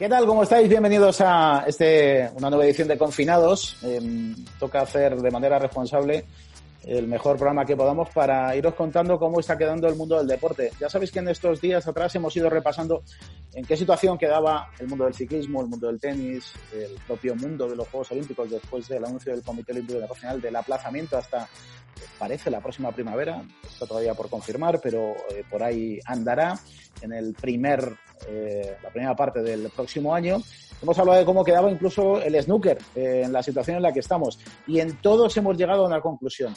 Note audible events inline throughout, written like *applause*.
¿Qué tal? ¿Cómo estáis? Bienvenidos a este, una nueva edición de Confinados. Em, toca hacer de manera responsable el mejor programa que podamos para iros contando cómo está quedando el mundo del deporte. Ya sabéis que en estos días atrás hemos ido repasando en qué situación quedaba el mundo del ciclismo, el mundo del tenis, el propio mundo de los Juegos Olímpicos después del anuncio del Comité Olímpico Internacional del aplazamiento hasta, parece, la próxima primavera. Está todavía por confirmar, pero eh, por ahí andará en el primer, eh, la primera parte del próximo año. Hemos hablado de cómo quedaba incluso el snooker eh, en la situación en la que estamos. Y en todos hemos llegado a una conclusión.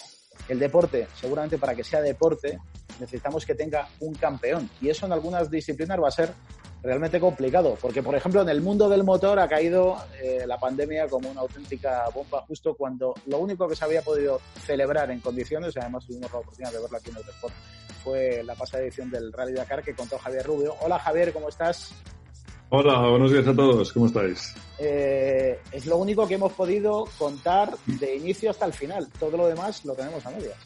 El deporte, seguramente para que sea deporte, necesitamos que tenga un campeón. Y eso en algunas disciplinas va a ser realmente complicado, porque por ejemplo en el mundo del motor ha caído eh, la pandemia como una auténtica bomba justo cuando lo único que se había podido celebrar en condiciones, además tuvimos la oportunidad de verlo aquí en el Sport, fue la pasada edición del Rally Dakar que contó Javier Rubio. Hola Javier, ¿cómo estás? Hola, buenos días a todos, ¿cómo estáis? Eh, es lo único que hemos podido contar de inicio hasta el final, todo lo demás lo tenemos a medias.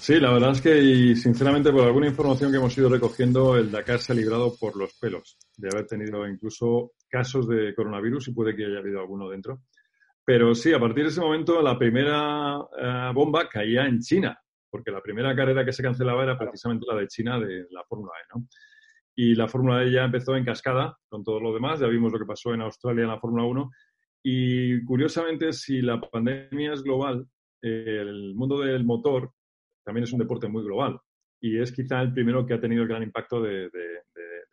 Sí, la verdad es que, y sinceramente, por alguna información que hemos ido recogiendo, el Dakar se ha librado por los pelos de haber tenido incluso casos de coronavirus y puede que haya habido alguno dentro. Pero sí, a partir de ese momento, la primera eh, bomba caía en China, porque la primera carrera que se cancelaba era precisamente la de China de la Fórmula E, ¿no? Y la Fórmula E ya empezó en cascada con todo lo demás, ya vimos lo que pasó en Australia en la Fórmula 1. Y curiosamente, si la pandemia es global, el mundo del motor también es un deporte muy global y es quizá el primero que ha tenido el gran impacto de,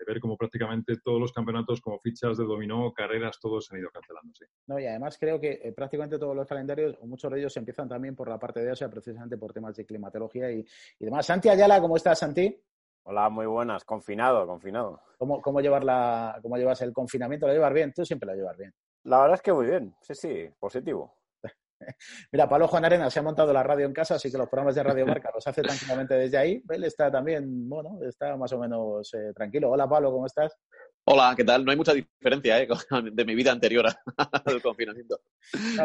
ver cómo prácticamente todos los campeonatos como fichas de dominó, carreras, todos han ido cancelando. No, y además creo que eh, prácticamente todos los calendarios, muchos de ellos, empiezan también por la parte de Asia, precisamente por temas de climatología y, demás. Santi Ayala, ¿cómo estás, Santi? Hola, muy buenas. Confinado, confinado. ¿Cómo, cómo, llevar la, ¿Cómo llevas el confinamiento? ¿Lo llevas bien? Tú siempre lo llevas bien. La verdad es que muy bien. Sí, sí, positivo. *laughs* Mira, Pablo Juan Arena se ha montado la radio en casa, así que los programas de Radio Marca los hace tranquilamente desde ahí. Él está también, bueno, está más o menos eh, tranquilo. Hola, Pablo, ¿cómo estás? Hola, ¿qué tal? No hay mucha diferencia ¿eh? de mi vida anterior *laughs* al confinamiento.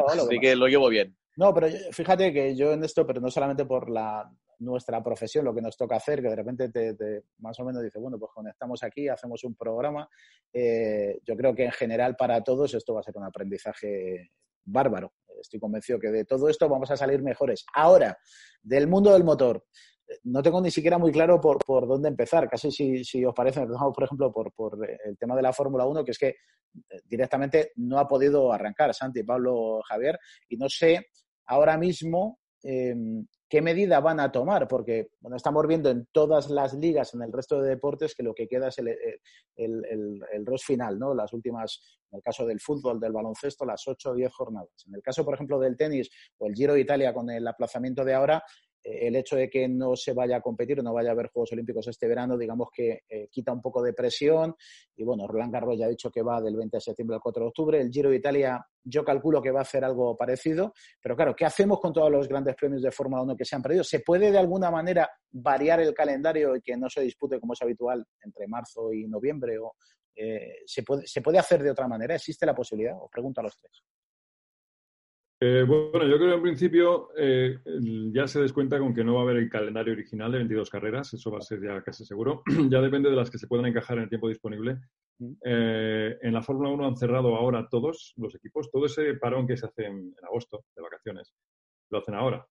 así que lo llevo bien. No, pero fíjate que yo en esto, pero no solamente por la nuestra profesión, lo que nos toca hacer, que de repente te, más o menos dice, bueno, pues conectamos aquí, hacemos un programa. Eh, yo creo que en general para todos esto va a ser un aprendizaje bárbaro. Estoy convencido que de todo esto vamos a salir mejores. Ahora, del mundo del motor. No tengo ni siquiera muy claro por, por dónde empezar. Casi si, si os parece, empezamos, por ejemplo, por, por el tema de la Fórmula 1, que es que eh, directamente no ha podido arrancar Santi, Pablo, Javier, y no sé ahora mismo em, qué medida van a tomar, porque bueno, estamos viendo en todas las ligas, en el resto de deportes, que lo que queda es el, el, el, ROS final, ¿no? Las últimas, en el caso del fútbol, del baloncesto, las 8 o 10 jornadas. En el caso, por ejemplo, del tenis o el Giro de Italia con el aplazamiento de ahora, eh, el hecho de que no se vaya a competir o no vaya a haber Juegos Olímpicos este verano, digamos que eh, quita un poco de presión. Y bueno, Roland Garros ya ha dicho que va del 20 de septiembre al 4 de octubre. El Giro de Italia, yo calculo que va a hacer algo parecido. Pero claro, ¿qué hacemos con todos los grandes premios de Fórmula 1 que se han perdido? ¿Se puede de alguna manera variar el calendario y que no se dispute como es habitual entre marzo y noviembre? O, eh, ¿se, puede, ¿Se puede hacer de otra manera? ¿Existe la posibilidad? Os pregunto a los tres. Eh, bueno, yo creo que en principio eh, ya se descuenta con que no va a haber el calendario original de 22 carreras, eso va a ser ya casi seguro. *clears throat* ya depende de las que se puedan encajar en el tiempo disponible. Eh, en la Fórmula 1 han cerrado ahora todos los equipos, todo ese parón que se hace en, agosto de vacaciones, lo hacen ahora.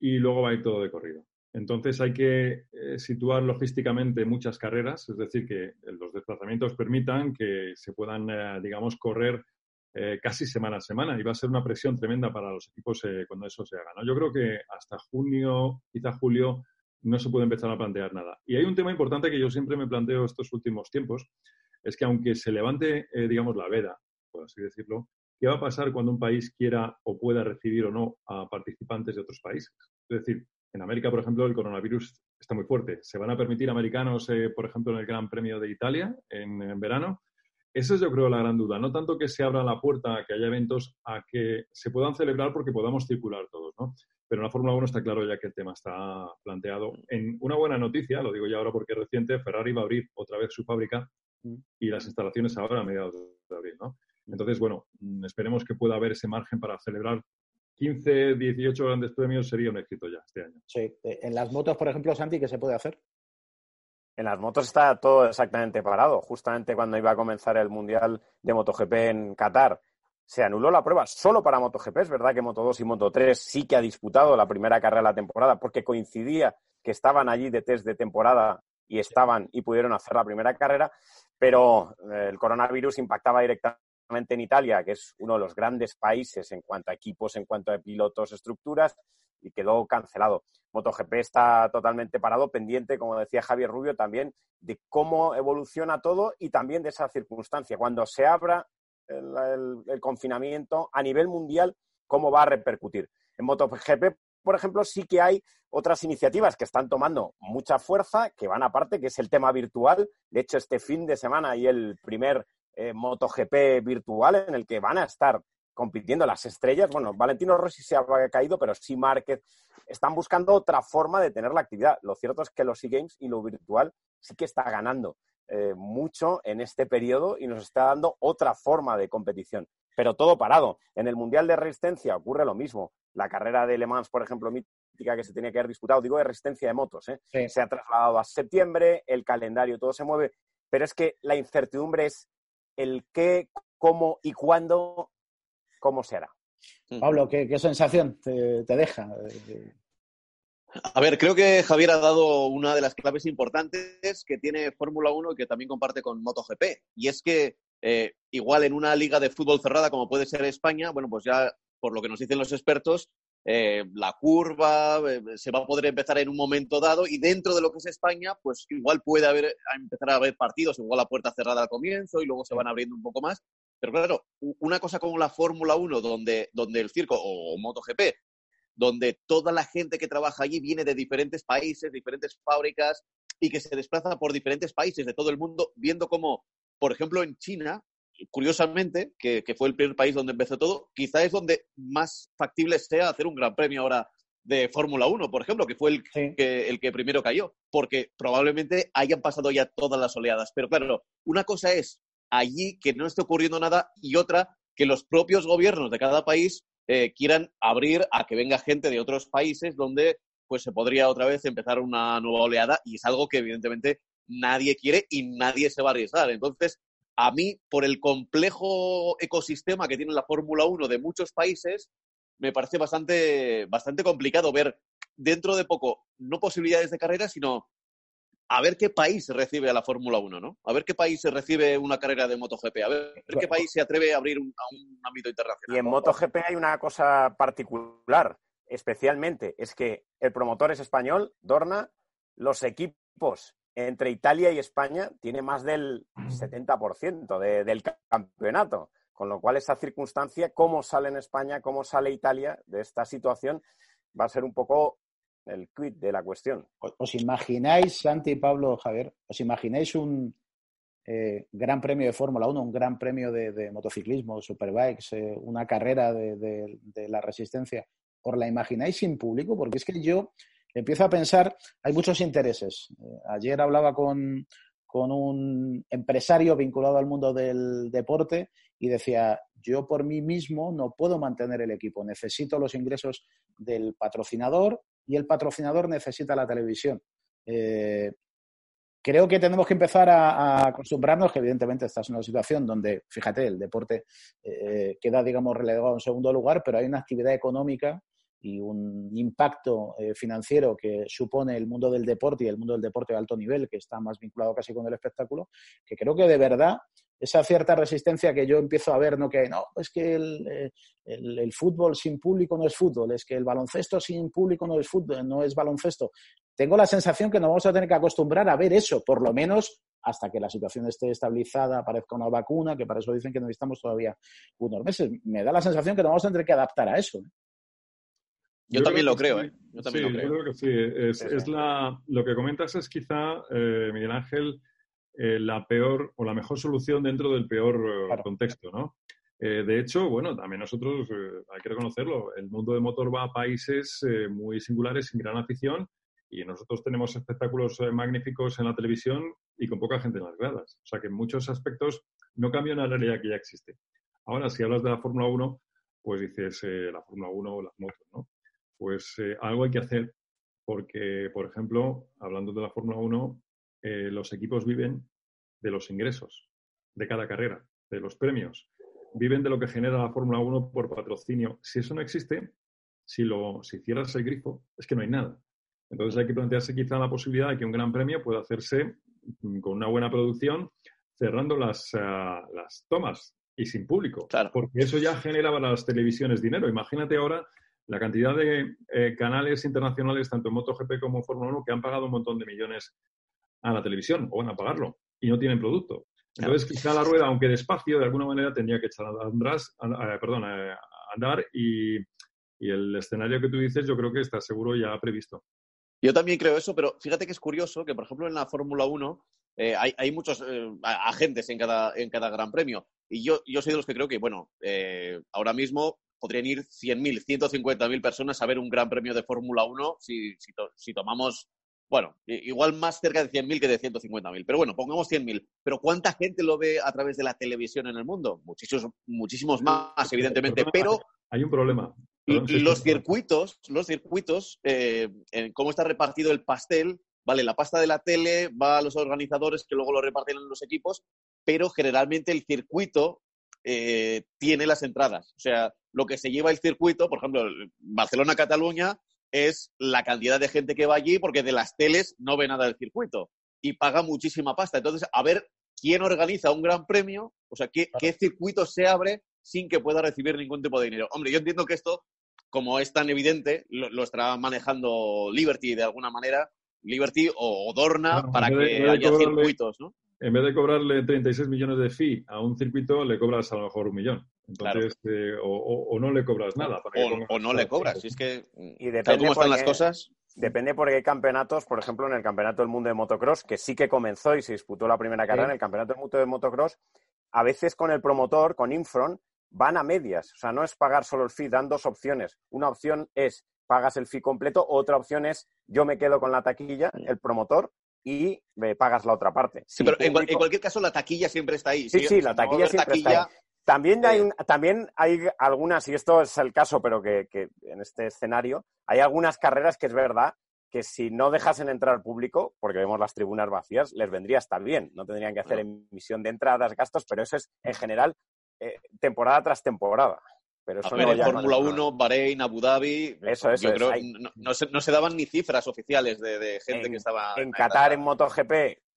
Y luego va a ir todo de corrido. Entonces hay que situar logísticamente muchas carreras, es decir, que los desplazamientos permitan que se puedan, digamos, correr eh, casi semana a semana y va a ser una presión tremenda para los equipos eh, cuando eso se haga. ¿no? Yo creo que hasta junio, quizá julio, no se puede empezar a plantear nada. Y hay un tema importante que yo siempre me planteo estos últimos tiempos, es que aunque se levante, eh, digamos, la veda, por así decirlo, ¿qué va a pasar cuando un país quiera o pueda recibir o no a participantes de otros países? Es decir, en América, por ejemplo, el coronavirus está muy fuerte. ¿Se van a permitir americanos, por ejemplo, en el Gran Premio de Italia en verano? Esa es yo creo la gran duda. No tanto que se abra la puerta a que haya eventos, a que se puedan celebrar porque podamos circular todos, ¿no? Pero en la Fórmula 1 está claro ya que el tema está planteado. En una buena noticia, lo digo ya ahora porque es reciente, Ferrari va a abrir otra vez su fábrica y las instalaciones ahora a mediados de abril, ¿no? Entonces, bueno, mm, esperemos que pueda haber ese margen para celebrar 15, 18 grandes premios sería un éxito ya este año. Sí. Eh, en las motos, por ejemplo, Santi, ¿qué se puede hacer? En las motos está todo exactamente parado. Justamente cuando iba a comenzar el Mundial de MotoGP en Qatar, se anuló la prueba solo para MotoGP. Es verdad que Moto2 y Moto3 sí que ha disputado la primera carrera de la temporada porque coincidía que estaban allí de test de temporada y estaban y pudieron hacer la primera carrera, pero eh, el coronavirus impactaba directamente en Italia, que es uno de los grandes países en cuanto a equipos, en cuanto a pilotos, estructuras, y quedó cancelado. MotoGP está totalmente parado, pendiente, como decía Javier Rubio, también de cómo evoluciona todo y también de esa circunstancia. Cuando se abra el, confinamiento a nivel mundial, cómo va a repercutir. En MotoGP, por ejemplo, sí que hay otras iniciativas que están tomando mucha fuerza, que van aparte, que es el tema virtual. De hecho, este fin de semana hay el primer eh, MotoGP virtual en el que van a estar compitiendo las estrellas. Bueno, Valentino Rossi se ha caído, pero sí Márquez. Están buscando otra forma de tener la actividad. Lo cierto es que los e-games y lo virtual sí que está ganando. Eh, mucho en este periodo y nos está dando otra forma de competición. Pero todo parado. En el Mundial de Resistencia ocurre lo mismo. La carrera de Le Mans, por ejemplo, mítica que se tenía que haber disputado, digo de resistencia de motos, ¿eh? se ha trasladado a septiembre, el calendario, todo se mueve, pero es que la incertidumbre es el qué, cómo y cuándo, cómo se hará. Pablo, ¿qué, sensación te, te deja? A ver, creo que Javier ha dado una de las claves importantes que tiene Fórmula 1 y que también comparte con MotoGP. Y es que eh, igual en una liga de fútbol cerrada como puede ser España, bueno, pues ya por lo que nos dicen los expertos, eh, la curva eh, se va a poder empezar en un momento dado y dentro de lo que es España, pues igual puede haber, empezar a haber partidos, igual a puerta cerrada al comienzo y luego se van abriendo un poco más. Pero claro, una cosa como la Fórmula 1, donde, donde el circo o MotoGP donde toda la gente que trabaja allí viene de diferentes países, diferentes fábricas y que se desplaza por diferentes países de todo el mundo, viendo cómo, por ejemplo, en China, curiosamente, que, fue el primer país donde empezó todo, quizá es donde más factible sea hacer un gran premio ahora de Fórmula 1, por ejemplo, que fue el, que, el que primero cayó, porque probablemente hayan pasado ya todas las oleadas. Pero claro, una cosa es allí que no esté ocurriendo nada y otra que los propios gobiernos de cada país eh, quieran abrir a que venga gente de otros países donde pues se podría otra vez empezar una nueva oleada y es algo que evidentemente nadie quiere y nadie se va a arriesgar. Entonces, a mí, por el complejo ecosistema que tiene la Fórmula 1 de muchos países, me parece bastante, bastante complicado ver dentro de poco no posibilidades de carrera, sino a ver qué país recibe a la Fórmula 1, ¿no? A ver qué país recibe una carrera de MotoGP, a ver qué país se atreve a abrir un, a un ámbito internacional. Y en MotoGP hay una cosa particular, especialmente, es que el promotor es español, Dorna, los equipos entre Italia y España tiene más del 70% del campeonato, con lo cual esa circunstancia, cómo sale en España, cómo sale Italia de esta situación, va a ser un poco el quid de la cuestión. ¿Os imagináis, Santi, Pablo, Javier, os imagináis un eh, gran premio de Fórmula 1, un gran premio de, motociclismo, superbikes, eh, una carrera de, la resistencia? ¿Os la imagináis sin público? Porque es que yo empiezo a pensar, hay muchos intereses. Eh, ayer hablaba con, con un empresario vinculado al mundo del deporte y decía, yo por mí mismo no puedo mantener el equipo, necesito los ingresos del patrocinador y el patrocinador necesita la televisión. Eh, creo que tenemos que empezar a, acostumbrarnos, que evidentemente esta es una situación donde, fíjate, el deporte eh, queda, digamos, relegado en segundo lugar, pero hay una actividad económica y un impacto eh, financiero que supone el mundo del deporte y el mundo del deporte de alto nivel, que está más vinculado casi con el espectáculo, que creo que de verdad esa cierta resistencia que yo empiezo a ver, no que no, es que eh, el, fútbol sin público no es fútbol, es que el baloncesto sin público no es fútbol, no es baloncesto. Tengo la sensación que nos vamos a tener que acostumbrar a ver eso, por lo menos hasta que la situación esté estabilizada, aparezca una vacuna, que para eso dicen que necesitamos todavía unos meses. Me da la sensación que nos vamos a tener que adaptar a eso. Yo, también lo creo, ¿eh? Yo también lo creo. Yo creo que sí. Es, la, lo que comentas es quizá, eh, Miguel Ángel, eh, la peor o la mejor solución dentro del peor eh, contexto, ¿no? Eh, de hecho, bueno, también nosotros, hay que reconocerlo, el mundo de motor va a países muy singulares, sin gran afición, y nosotros tenemos espectáculos magníficos en la televisión y con poca gente en las gradas. O sea que en muchos aspectos no cambia una realidad que ya existe. Ahora, si hablas de la Fórmula 1, pues dices la Fórmula 1 o las motos, ¿no? Pues algo hay que hacer porque, por ejemplo, hablando de la Fórmula 1, eh, los equipos viven de los ingresos de cada carrera, de los premios. Viven de lo que genera la Fórmula 1 por patrocinio. Si eso no existe, si, lo, si cierras el grifo, es que no hay nada. Entonces hay que plantearse quizá la posibilidad de que un gran premio pueda hacerse mm, con una buena producción, cerrando las, ah, las tomas y sin público. Porque eso ya genera para las televisiones dinero. Imagínate ahora la cantidad de eh, canales internacionales, tanto en MotoGP como en Fórmula 1, que han pagado un montón de millones a la televisión o van a pagarlo y no tienen producto. Entonces, quizá la rueda, aunque despacio, de alguna manera tendría que echar a andar, perdón, a andar y, y, el escenario que tú dices yo creo que está seguro ya previsto. Yo también creo eso, pero fíjate que es curioso que, por ejemplo, en la Fórmula 1 eh, hay, hay, muchos eh, agentes en cada, en cada gran premio. Y yo, yo soy de los que creo que, bueno, eh, ahora mismo podrían ir 100.000, 150.000 personas a ver un gran premio de Fórmula 1 si, si, si, tomamos, bueno, igual más cerca de 100.000 que de 150.000. Pero bueno, pongamos 100.000. Pero ¿cuánta gente lo ve a través de la televisión en el mundo? Muchísimos, muchísimos más, evidentemente. Pero hay un problema. los circuitos, los circuitos, eh, en cómo está repartido el pastel, vale, la pasta de la tele va a los organizadores que luego lo reparten en los equipos, pero generalmente el circuito eh, tiene las entradas. O sea, lo que se lleva el circuito, por ejemplo, Barcelona-Cataluña, es la cantidad de gente que va allí porque de las teles no ve nada del circuito y paga muchísima pasta. Entonces, a ver quién organiza un gran premio, o sea, qué, circuito se abre sin que pueda recibir ningún tipo de dinero. Hombre, yo entiendo que esto, como es tan evidente, lo, estará manejando Liberty de alguna manera, Liberty o, Dorna, para que haya circuitos, ¿no? En vez de cobrarle 36 millones de fee a un circuito, le cobras a lo mejor un millón. Entonces, eh, o, no le cobras nada. o, no le cobras. es que, y depende cómo están las cosas. Depende porque hay campeonatos, por ejemplo, en el Campeonato del Mundo de Motocross, que sí que comenzó y se disputó la primera carrera en el Campeonato del Mundo de Motocross, a veces con el promotor, con Infron, van a medias. O sea, no es pagar solo el fee, dan dos opciones. Una opción es pagas el fee completo, otra opción es yo me quedo con la taquilla, el promotor, y me pagas la otra parte. Sí, pero en, cualquier caso la taquilla siempre está ahí. Sí, sí, la taquilla siempre está ahí. También hay, eh, también hay algunas, y esto es el caso, pero que, en este escenario, hay algunas carreras que es verdad que si no dejasen entrar público, porque vemos las tribunas vacías, les vendría a estar bien. No tendrían que hacer emisión de entradas, gastos, pero eso es en general eh, temporada tras temporada. Pero eso en Fórmula 1, Bahrein, Abu Dhabi, eso, eso, yo no, se, daban ni cifras oficiales de, gente que estaba... En, Qatar, en MotoGP,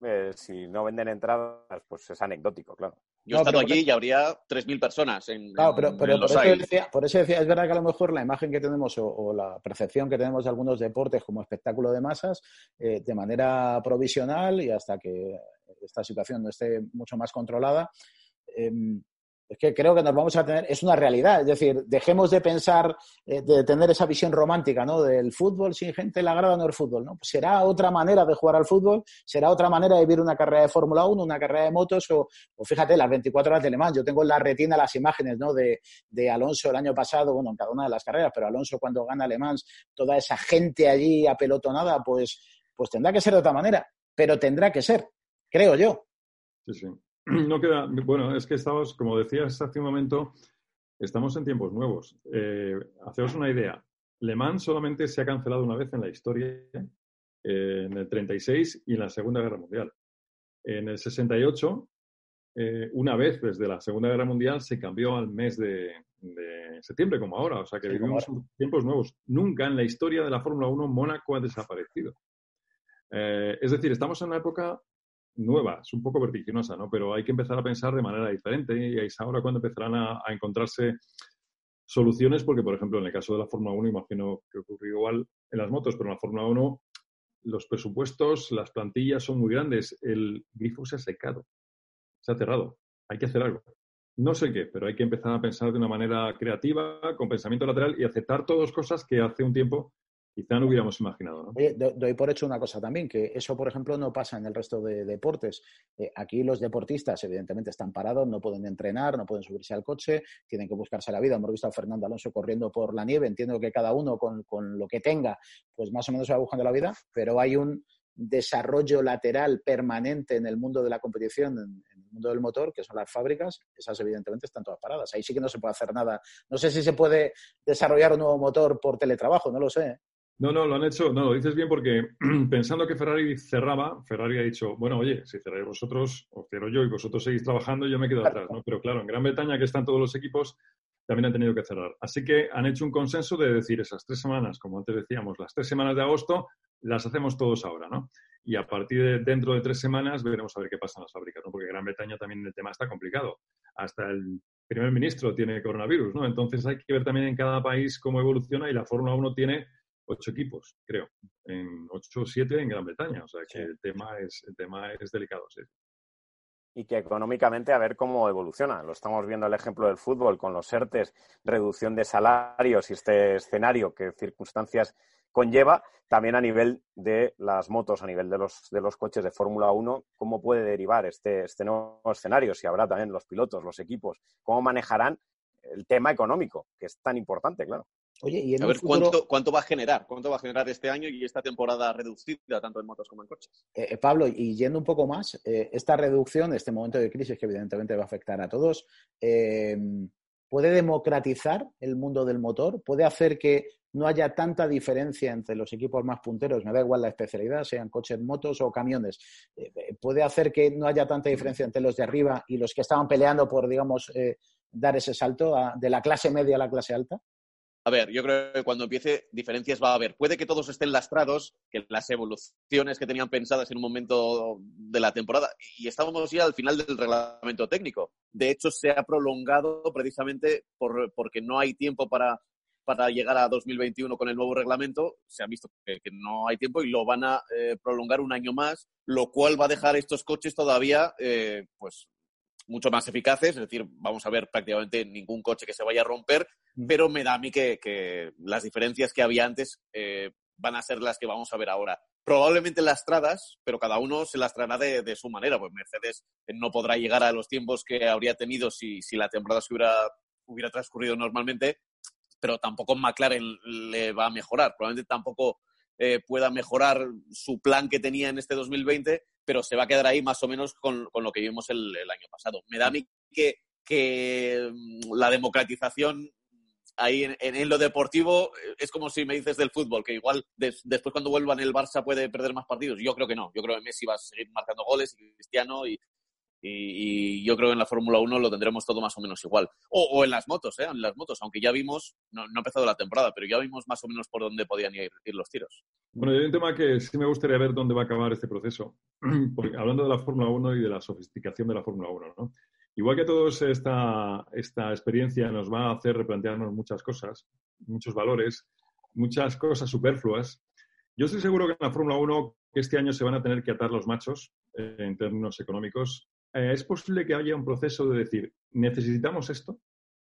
eh, si no venden entradas, pues es anecdótico, claro. Yo he estado allí y habría 3.000 personas en, Claro, pero, por, eso decía, por, eso decía, es verdad que a lo mejor la imagen que tenemos o, la percepción que tenemos de algunos deportes como espectáculo de masas, eh, de manera provisional y hasta que esta situación no esté mucho más controlada, em, es que creo que nos vamos a tener, es una realidad, es decir, dejemos de pensar, eh, de tener esa visión romántica, ¿no? Del fútbol sin gente en la grada no el fútbol, ¿no? Pues será otra manera de jugar al fútbol, será otra manera de vivir una carrera de Fórmula 1, una carrera de motos o, fíjate, las 24 horas de Le Mans. Yo tengo en la retina las imágenes, ¿no? De, de Alonso el año pasado, bueno, en cada una de las carreras, pero Alonso cuando gana Le Mans, toda esa gente allí apelotonada, pues, pues tendrá que ser de otra manera, pero tendrá que ser, creo yo. Sí, sí. *clears throat* no queda, bueno, es que estamos, como decías hace un momento, estamos en tiempos nuevos. Eh, haceos una idea. Le Mans solamente se ha cancelado una vez en la historia, eh, en el 36 y en la Segunda Guerra Mundial. En el 68, eh, una vez desde la Segunda Guerra Mundial, se cambió al mes de, septiembre, como ahora. O sea que vivimos tiempos nuevos. Nunca en la historia de la Fórmula 1 Mónaco ha desaparecido. es decir, estamos en una época nueva, es un poco vertiginosa, ¿no? Pero hay que empezar a pensar de manera diferente y es ahora cuando empezarán a, encontrarse soluciones, porque, por ejemplo, en el caso de la Fórmula 1, imagino que ocurrió igual en las motos, pero en la Fórmula 1 los presupuestos, las plantillas son muy grandes, el grifo se ha secado, se ha cerrado, hay que hacer algo. No sé qué, pero hay que empezar a pensar de una manera creativa, con pensamiento lateral y aceptar todas cosas que hace un tiempo Quizá no hubiéramos imaginado. ¿no? doy por hecho una cosa también, que eso, por ejemplo, no pasa en el resto de deportes. Eh, aquí los deportistas, evidentemente, están parados, no pueden entrenar, no pueden subirse al coche, tienen que buscarse la vida. Hemos visto a Fernando Alonso corriendo por la nieve. Entiendo que cada uno con, con lo que tenga, pues más o menos se va buscando la vida, pero hay un desarrollo lateral permanente en el mundo de la competición, en, el mundo del motor, que son las fábricas, esas evidentemente están todas paradas. Ahí sí que no se puede hacer nada. No sé si se puede desarrollar un nuevo motor por teletrabajo, no lo sé. No, no, lo han hecho, no, lo dices bien porque *clears throat* pensando que Ferrari cerraba, Ferrari ha dicho, bueno, oye, si cerráis vosotros, os cierro yo y vosotros seguís trabajando, yo me quedo atrás, ¿no? Pero claro, en Gran Bretaña, que están todos los equipos, también han tenido que cerrar. Así que han hecho un consenso de decir esas tres semanas, como antes decíamos, las tres semanas de agosto, las hacemos todos ahora, ¿no? Y a partir de dentro de tres semanas veremos a ver qué pasa en las fábricas, ¿no? Porque Gran Bretaña también el tema está complicado. Hasta el primer ministro tiene coronavirus, ¿no? Entonces hay que ver también en cada país cómo evoluciona y la Fórmula 1 tiene ocho equipos, creo, en ocho o siete en Gran Bretaña. O sea que el, tema es, el tema es delicado, sí. Y que económicamente a ver cómo evoluciona. Lo estamos viendo el ejemplo del fútbol con los ERTES, reducción de salarios y este escenario que circunstancias conlleva. También a nivel de las motos, a nivel de los, de los coches de Fórmula 1, cómo puede derivar este, este nuevo escenario, si habrá también los pilotos, los equipos, cómo manejarán el tema económico, que es tan importante, claro. Oye, y a ver, ¿cuánto, ¿cuánto va a generar? ¿Cuánto va a generar este año y esta temporada reducida, tanto en motos como en coches? Eh, eh, Pablo, y yendo un poco más, eh, esta reducción, este momento de crisis que evidentemente va a afectar a todos, ¿puede democratizar el mundo del motor? ¿Puede hacer que no haya tanta diferencia entre los equipos más punteros? Me da igual la especialidad, sean coches, motos o camiones. ¿Puede hacer que no haya tanta diferencia entre los de arriba y los que estaban peleando por, digamos, dar ese salto de la clase media a la clase alta? A ver, yo creo que cuando empiece diferencias va a haber. Puede que todos estén lastrados, que las evoluciones que tenían pensadas en un momento de la temporada, y estábamos ya al final del reglamento técnico. De hecho, se ha prolongado precisamente por, porque no hay tiempo para, para llegar a 2021 con el nuevo reglamento. Se ha visto que, no hay tiempo y lo van a eh, prolongar un año más, lo cual va a dejar estos coches todavía eh, pues mucho más eficaces, es decir, vamos a ver prácticamente ningún coche que se vaya a romper, pero me da a mí que, las diferencias que había antes eh, van a ser las que vamos a ver ahora. Probablemente lastradas, pero cada uno se lastrará de, de su manera, pues Mercedes no podrá llegar a los tiempos que habría tenido si, si la temporada se hubiera, hubiera transcurrido normalmente, pero tampoco McLaren le va a mejorar, probablemente tampoco eh, pueda mejorar su plan que tenía en este 2020, pero se va a quedar ahí más o menos con, lo que vimos el, año pasado. Me da a mí que, mm, la democratización ahí en, lo deportivo eh, es como si me dices del fútbol, que igual después cuando vuelvan el Barça puede perder más partidos. Yo creo que no. Yo creo que Messi va a seguir marcando goles y Cristiano y, y, yo creo que en la Fórmula 1 lo tendremos todo más o menos igual. O, en las motos, ¿eh? En las motos, aunque ya vimos, no, ha empezado la temporada, pero ya vimos más o menos por dónde podían ir, los tiros. Bueno, hay un tema que sí me gustaría ver dónde va a acabar este proceso. *clears throat* Porque, hablando de la Fórmula 1 y de la sofisticación de la Fórmula 1, ¿no? Igual que a todos esta, esta experiencia nos va a hacer replantearnos muchas cosas, muchos valores, muchas cosas superfluas. Yo estoy seguro que en la Fórmula 1 este año se van a tener que atar los machos eh, en términos económicos eh, es posible que haya un proceso de decir, necesitamos esto,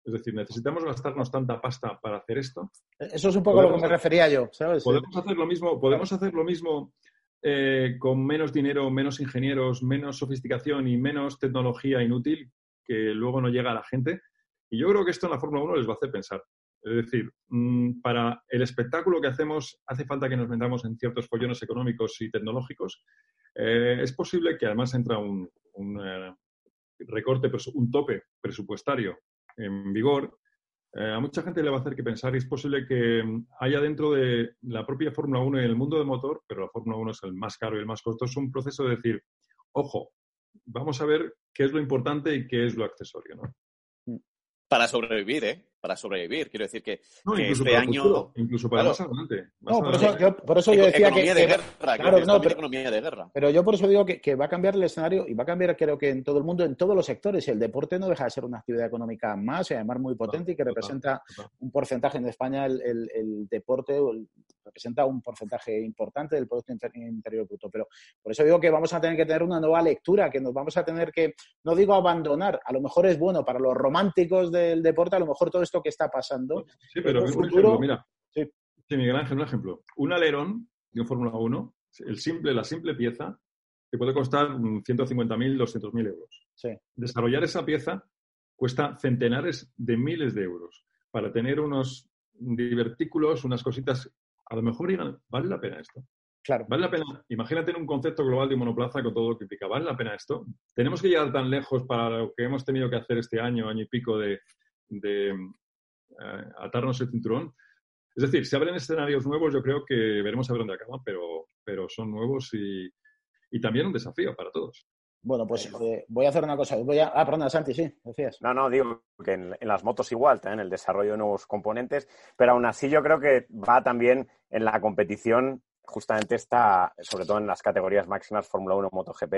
es decir, necesitamos gastarnos tanta pasta para hacer esto. Eso es un poco a lo que me refería yo, ¿sabes? Podemos hacer lo mismo, podemos hacer lo mismo eh, con menos dinero, menos ingenieros, menos sofisticación y menos tecnología inútil que luego no llega a la gente. Y yo creo que esto en la Fórmula 1 les va a hacer pensar. Es decir, mm, para el espectáculo que hacemos hace falta que nos metamos en ciertos follones económicos y tecnológicos. Eh, es posible que además entra un, eh, recorte, un tope presupuestario en vigor, eh, a mucha gente le va a hacer que pensar y es posible que haya dentro de la propia Fórmula 1 y el mundo del motor, pero la Fórmula 1 es el más caro y el más costoso, un proceso de decir, ojo, vamos a ver qué es lo importante y qué es lo accesorio. ¿no? para sobrevivir, ¿eh? Para sobrevivir. Quiero decir que, no, incluso este para año. incluso para más adelante. no, por, Eso, yo, por eso yo decía economía que. De guerra, claro, no, pero, economía de guerra. Pero yo por eso digo que, que, va a cambiar el escenario y va a cambiar, creo que en todo el mundo, en todos los sectores. Y el deporte no deja de ser una actividad económica más y además muy potente y que representa un porcentaje en España. El, el, el deporte representa un porcentaje importante del Producto Interior Bruto. Pero por eso digo que vamos a tener que tener una nueva lectura, que nos vamos a tener que, no digo abandonar, a lo mejor es bueno para los románticos del deporte, a lo mejor todo esto que está pasando. Sí, pero en futuro, mira, sí. Miguel Ángel, un ejemplo. Un alerón de un Fórmula 1, el simple, la simple pieza, que puede costar 150.000, 200.000 euros. Sí. Desarrollar esa pieza cuesta centenares de miles de euros. Para tener unos divertículos, unas cositas, a lo mejor digan, ¿vale la pena esto? Claro. ¿Vale la pena? Imagínate un concepto global de monoplaza con todo lo que implica. ¿Vale la pena esto? ¿Tenemos que llegar tan lejos para lo que hemos tenido que hacer este año, año y pico de, de eh, atarnos el cinturón. Es decir, si abren escenarios nuevos, yo creo que veremos a ver dónde acaban, pero, pero son nuevos y, y también un desafío para todos. Bueno, pues eh, voy a hacer una cosa. Voy a... Ah, perdona, Santi, sí, decías. No, no, digo que en, las motos igual, en el desarrollo de nuevos componentes, pero aún así yo creo que va también en la competición, justamente está, sobre todo en las categorías máximas Fórmula 1, MotoGP,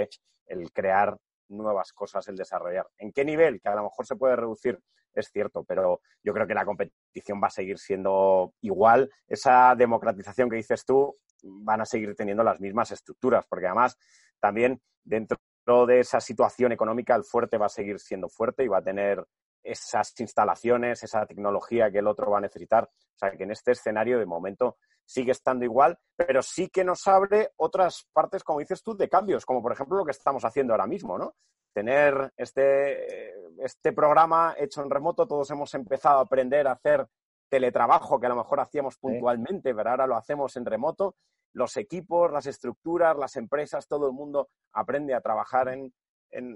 el crear nuevas cosas, el desarrollar. ¿En qué nivel? Que a lo mejor se puede reducir, es cierto, pero yo creo que la competición va a seguir siendo igual. Esa democratización que dices tú van a seguir teniendo las mismas estructuras, porque además también dentro de esa situación económica, el fuerte va a seguir siendo fuerte y va a tener esas instalaciones, esa tecnología que el otro va a necesitar. O sea, que en este escenario de momento sigue estando igual, pero sí que nos abre otras partes, como dices tú, de cambios, como por ejemplo lo que estamos haciendo ahora mismo, ¿no? Tener este, este programa hecho en remoto, todos hemos empezado a aprender a hacer teletrabajo que a lo mejor hacíamos puntualmente, pero ahora lo hacemos en remoto los equipos, las estructuras, las empresas, todo el mundo aprende a trabajar en,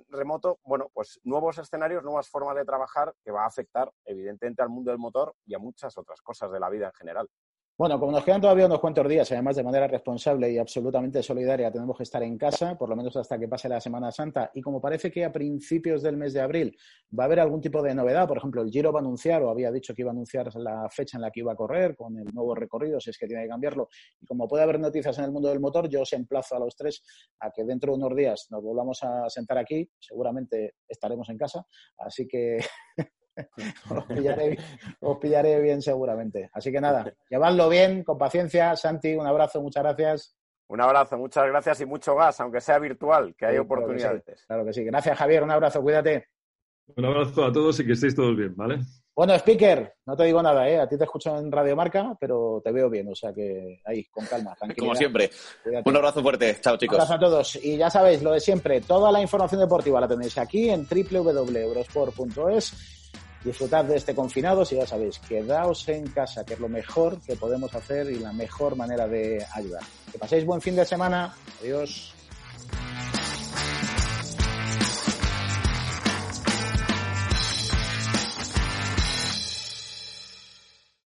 remoto, bueno, pues nuevos escenarios, nuevas formas de trabajar que va a afectar evidentemente al mundo del motor y a muchas otras cosas de la vida en general. Bueno, como nos quedan todavía unos cuantos días, además de manera responsable y absolutamente solidaria, tenemos que estar en casa, por lo menos hasta que pase la Semana Santa. Y como parece que a principios del mes de abril va a haber algún tipo de novedad, por ejemplo, el Giro va a anunciar o había dicho que iba a anunciar la fecha en la que iba a correr con el nuevo recorrido, si es que tiene que cambiarlo. Y como puede haber noticias en el mundo del motor, yo os emplazo a los tres a que dentro de unos días nos volvamos a sentar aquí. Seguramente estaremos en casa, así que *laughs* *laughs* os, pillaré, bien seguramente. Así que nada, *laughs* llevadlo bien, con paciencia. Santi, un abrazo, muchas gracias. Un abrazo, muchas gracias y mucho gas, aunque sea virtual, que hay oportunidades. Claro que, sí, Gracias, Javier. Un abrazo, cuídate. Un abrazo a todos y que estéis todos bien, ¿vale? Bueno, speaker, no te digo nada, ¿eh? A ti te escucho en Radio Marca, pero te veo bien, o sea que ahí, con calma, *laughs* Como siempre. Un abrazo fuerte. Chao, chicos. Un abrazo a todos. Y ya sabéis, lo de siempre, toda la información deportiva la tenéis aquí en www.eurosport.es disfrutad de este confinado, si ya sabéis, quedaos en casa, que es lo mejor que podemos hacer y la mejor manera de ayudar. Que paséis buen fin de semana. Adiós.